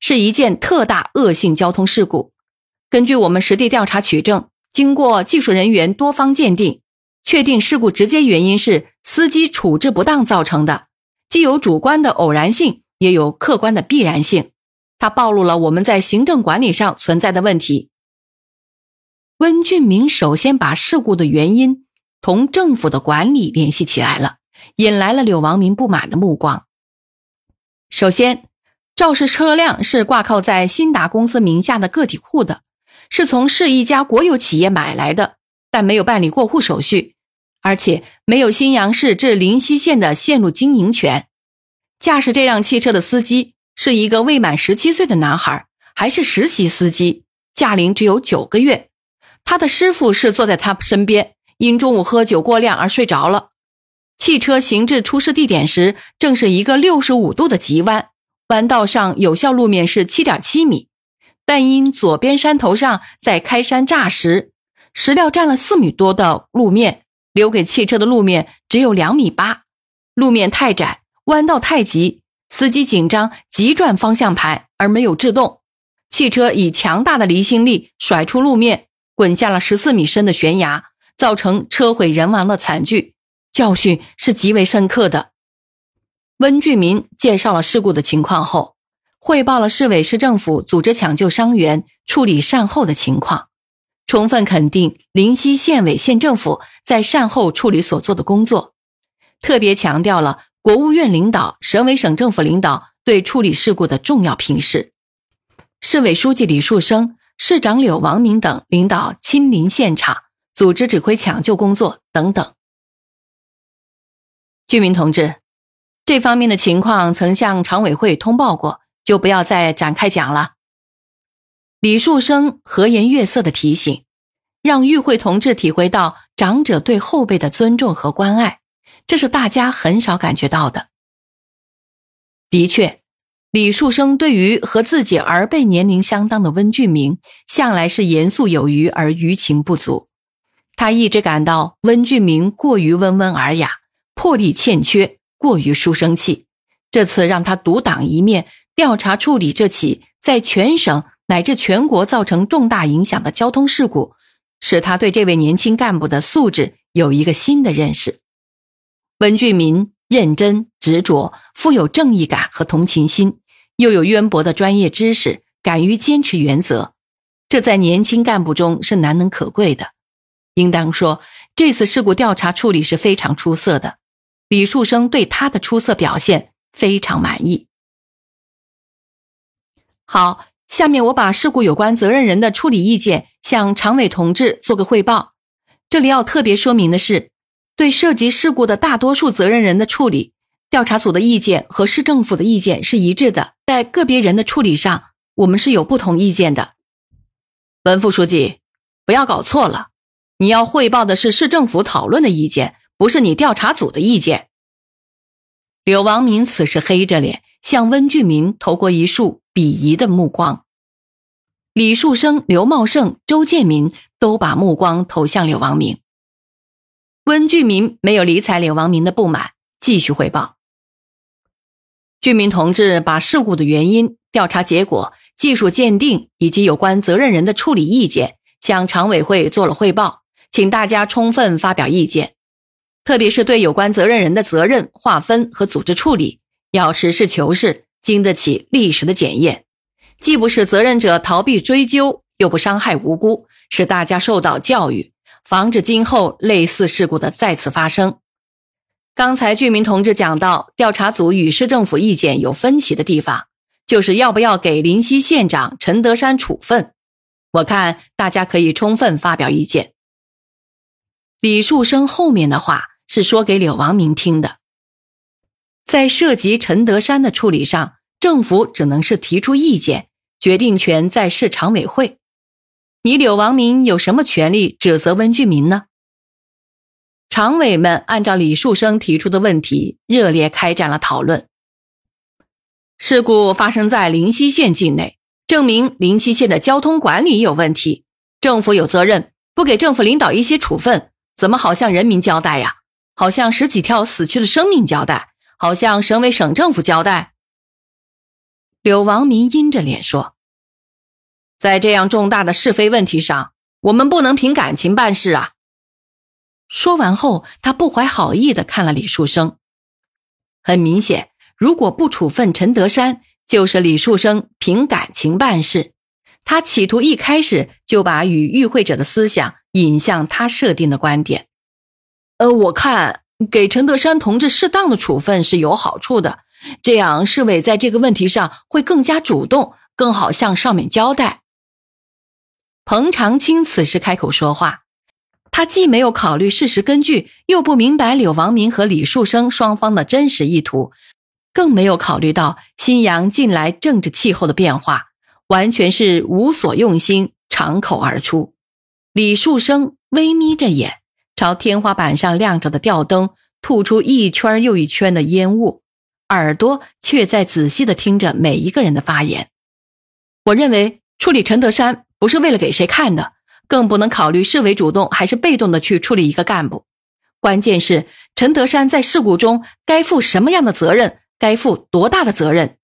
是一件特大恶性交通事故。根据我们实地调查取证，经过技术人员多方鉴定，确定事故直接原因是司机处置不当造成的，既有主观的偶然性，也有客观的必然性。它暴露了我们在行政管理上存在的问题。温俊明首先把事故的原因同政府的管理联系起来了，引来了柳王明不满的目光。首先。肇事车辆是挂靠在新达公司名下的个体户的，是从市一家国有企业买来的，但没有办理过户手续，而且没有新阳市至临溪县的线路经营权。驾驶这辆汽车的司机是一个未满十七岁的男孩，还是实习司机，驾龄只有九个月。他的师傅是坐在他身边，因中午喝酒过量而睡着了。汽车行至出事地点时，正是一个六十五度的急弯。弯道上有效路面是七点七米，但因左边山头上在开山炸石，石料占了四米多的路面，留给汽车的路面只有两米八。路面太窄，弯道太急，司机紧张急转方向盘而没有制动，汽车以强大的离心力甩出路面，滚下了十四米深的悬崖，造成车毁人亡的惨剧，教训是极为深刻的。温俊民介绍了事故的情况后，汇报了市委市政府组织抢救伤员、处理善后的情况，充分肯定临溪县委县政府在善后处理所做的工作，特别强调了国务院领导、省委省政府领导对处理事故的重要批示。市委书记李树生、市长柳王明等领导亲临现场，组织指挥抢救工作等等。居民同志。这方面的情况曾向常委会通报过，就不要再展开讲了。李树生和颜悦色的提醒，让与会同志体会到长者对后辈的尊重和关爱，这是大家很少感觉到的。的确，李树生对于和自己儿辈年龄相当的温俊明，向来是严肃有余而余情不足。他一直感到温俊明过于温文尔雅，魄力欠缺。过于书生气，这次让他独当一面调查处理这起在全省乃至全国造成重大影响的交通事故，使他对这位年轻干部的素质有一个新的认识。文俊民认真执着，富有正义感和同情心，又有渊博的专业知识，敢于坚持原则，这在年轻干部中是难能可贵的。应当说，这次事故调查处理是非常出色的。李树生对他的出色表现非常满意。好，下面我把事故有关责任人的处理意见向常委同志做个汇报。这里要特别说明的是，对涉及事故的大多数责任人的处理，调查组的意见和市政府的意见是一致的。在个别人的处理上，我们是有不同意见的。文副书记，不要搞错了，你要汇报的是市政府讨论的意见。不是你调查组的意见。柳王明此时黑着脸向温俊民投过一束鄙夷的目光，李树生、刘茂盛、周建民都把目光投向柳王明。温俊民没有理睬柳王明的不满，继续汇报。俊民同志把事故的原因、调查结果、技术鉴定以及有关责任人的处理意见向常委会做了汇报，请大家充分发表意见。特别是对有关责任人的责任划分和组织处理，要实事求是，经得起历史的检验，既不使责任者逃避追究，又不伤害无辜，使大家受到教育，防止今后类似事故的再次发生。刚才俊民同志讲到，调查组与市政府意见有分歧的地方，就是要不要给临溪县长陈德山处分。我看大家可以充分发表意见。李树生后面的话。是说给柳王明听的。在涉及陈德山的处理上，政府只能是提出意见，决定权在市常委会。你柳王明有什么权利指责温俊民呢？常委们按照李树生提出的问题，热烈开展了讨论。事故发生在灵溪县境内，证明灵溪县的交通管理有问题，政府有责任。不给政府领导一些处分，怎么好向人民交代呀？好像十几条死去的生命交代，好像省委省政府交代。柳王明阴着脸说：“在这样重大的是非问题上，我们不能凭感情办事啊。”说完后，他不怀好意的看了李树生。很明显，如果不处分陈德山，就是李树生凭感情办事。他企图一开始就把与与会者的思想引向他设定的观点。呃，我看给陈德山同志适当的处分是有好处的，这样市委在这个问题上会更加主动，更好向上面交代。彭长青此时开口说话，他既没有考虑事实根据，又不明白柳王明和李树生双方的真实意图，更没有考虑到新阳近来政治气候的变化。完全是无所用心，敞口而出。李树生微眯着眼，朝天花板上亮着的吊灯吐出一圈又一圈的烟雾，耳朵却在仔细的听着每一个人的发言。我认为处理陈德山不是为了给谁看的，更不能考虑市委主动还是被动的去处理一个干部。关键是陈德山在事故中该负什么样的责任，该负多大的责任。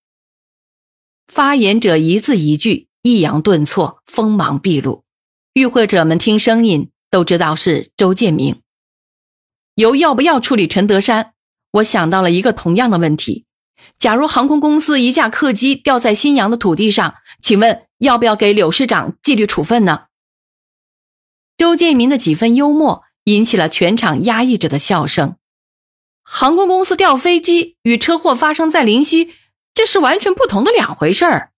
发言者一字一句抑扬顿挫，锋芒毕露。与会者们听声音都知道是周建明。由要不要处理陈德山，我想到了一个同样的问题：假如航空公司一架客机掉在新阳的土地上，请问要不要给柳市长纪律处分呢？周建明的几分幽默引起了全场压抑着的笑声。航空公司掉飞机与车祸发生在灵溪。这是完全不同的两回事儿。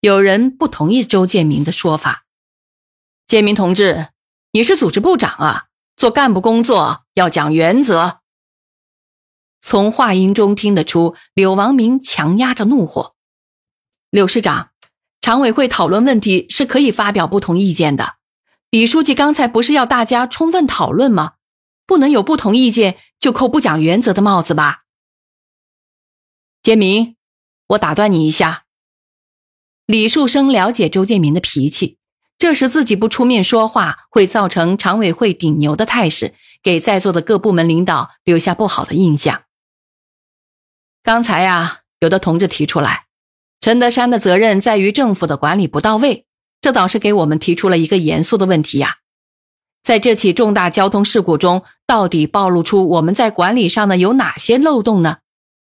有人不同意周建明的说法。建明同志，你是组织部长啊，做干部工作要讲原则。从话音中听得出，柳王明强压着怒火。柳市长，常委会讨论问题是可以发表不同意见的。李书记刚才不是要大家充分讨论吗？不能有不同意见就扣不讲原则的帽子吧？建明，我打断你一下。李树生了解周建明的脾气，这时自己不出面说话，会造成常委会顶牛的态势，给在座的各部门领导留下不好的印象。刚才呀，有的同志提出来，陈德山的责任在于政府的管理不到位，这倒是给我们提出了一个严肃的问题呀。在这起重大交通事故中，到底暴露出我们在管理上的有哪些漏洞呢？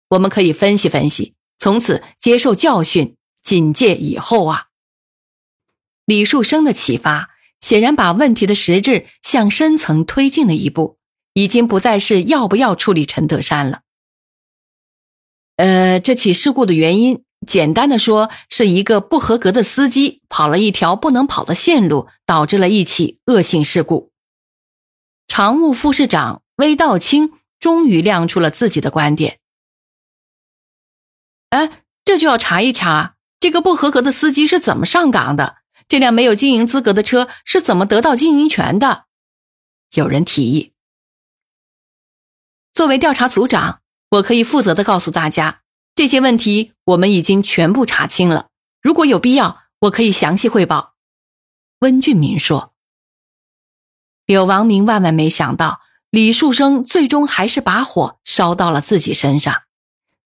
我们可以分析分析，从此接受教训，警戒以后啊。李树生的启发显然把问题的实质向深层推进了一步，已经不再是要不要处理陈德山了。呃，这起事故的原因，简单的说，是一个不合格的司机跑了一条不能跑的线路，导致了一起恶性事故。常务副市长魏道清终于亮出了自己的观点。哎，这就要查一查，这个不合格的司机是怎么上岗的？这辆没有经营资格的车是怎么得到经营权的？有人提议。作为调查组长，我可以负责的告诉大家，这些问题我们已经全部查清了。如果有必要，我可以详细汇报。温俊明说。柳王明万万没想到，李树生最终还是把火烧到了自己身上。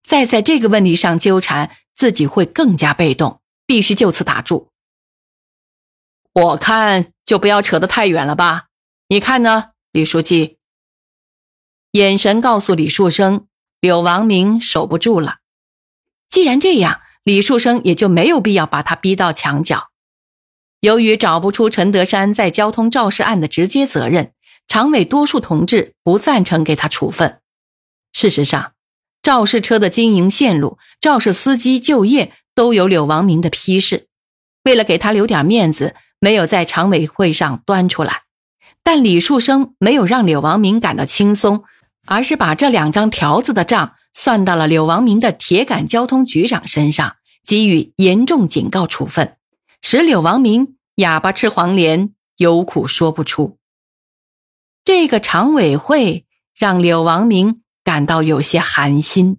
再在这个问题上纠缠，自己会更加被动，必须就此打住。我看就不要扯得太远了吧？你看呢，李书记？眼神告诉李树生，柳王明守不住了。既然这样，李树生也就没有必要把他逼到墙角。由于找不出陈德山在交通肇事案的直接责任，常委多数同志不赞成给他处分。事实上。肇事车的经营线路、肇事司机就业都有柳王明的批示。为了给他留点面子，没有在常委会上端出来，但李树生没有让柳王明感到轻松，而是把这两张条子的账算到了柳王明的铁杆交通局长身上。给予严重警告处分，使柳王明哑巴吃黄连，有苦说不出。这个常委会让柳王明感到有些寒心。